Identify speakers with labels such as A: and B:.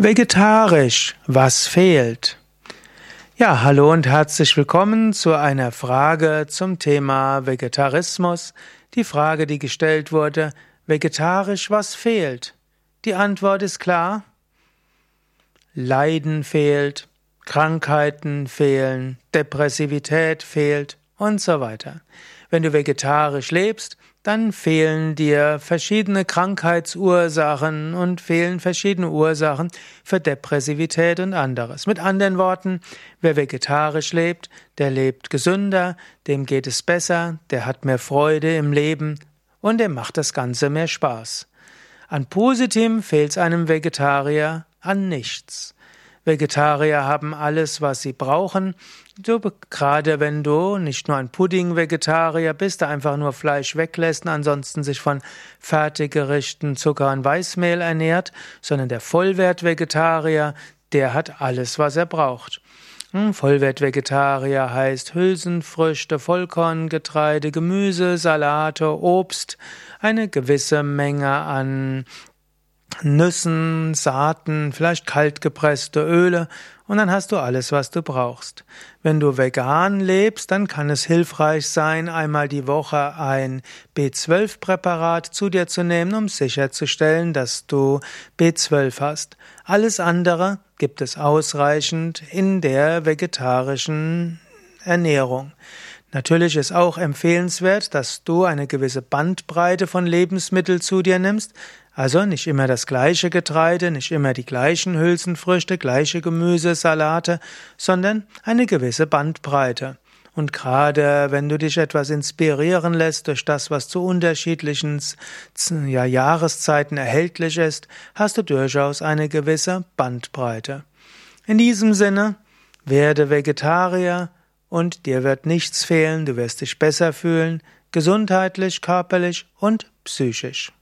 A: Vegetarisch, was fehlt? Ja, hallo und herzlich willkommen zu einer Frage zum Thema Vegetarismus. Die Frage, die gestellt wurde, vegetarisch, was fehlt? Die Antwort ist klar. Leiden fehlt, Krankheiten fehlen, Depressivität fehlt und so weiter. Wenn du vegetarisch lebst, dann fehlen dir verschiedene Krankheitsursachen und fehlen verschiedene Ursachen für Depressivität und anderes. Mit anderen Worten, wer vegetarisch lebt, der lebt gesünder, dem geht es besser, der hat mehr Freude im Leben und dem macht das Ganze mehr Spaß. An Positivem fehlt es einem Vegetarier an nichts. Vegetarier haben alles, was sie brauchen. Du, gerade wenn du nicht nur ein Pudding-Vegetarier bist, der einfach nur Fleisch weglässt und ansonsten sich von Fertiggerichten, Zucker und Weißmehl ernährt, sondern der Vollwert-Vegetarier, der hat alles, was er braucht. Hm, Vollwert-Vegetarier heißt Hülsenfrüchte, Vollkorngetreide, Gemüse, Salate, Obst, eine gewisse Menge an Nüssen, Saaten, vielleicht kaltgepresste Öle und dann hast du alles, was du brauchst. Wenn du vegan lebst, dann kann es hilfreich sein, einmal die Woche ein B12-Präparat zu dir zu nehmen, um sicherzustellen, dass du B12 hast. Alles andere gibt es ausreichend in der vegetarischen Ernährung. Natürlich ist auch empfehlenswert, dass du eine gewisse Bandbreite von Lebensmitteln zu dir nimmst, also nicht immer das gleiche Getreide, nicht immer die gleichen Hülsenfrüchte, gleiche Gemüse, Salate, sondern eine gewisse Bandbreite. Und gerade wenn du dich etwas inspirieren lässt durch das, was zu unterschiedlichen ja, Jahreszeiten erhältlich ist, hast du durchaus eine gewisse Bandbreite. In diesem Sinne, werde Vegetarier, und dir wird nichts fehlen, du wirst dich besser fühlen, gesundheitlich, körperlich und psychisch.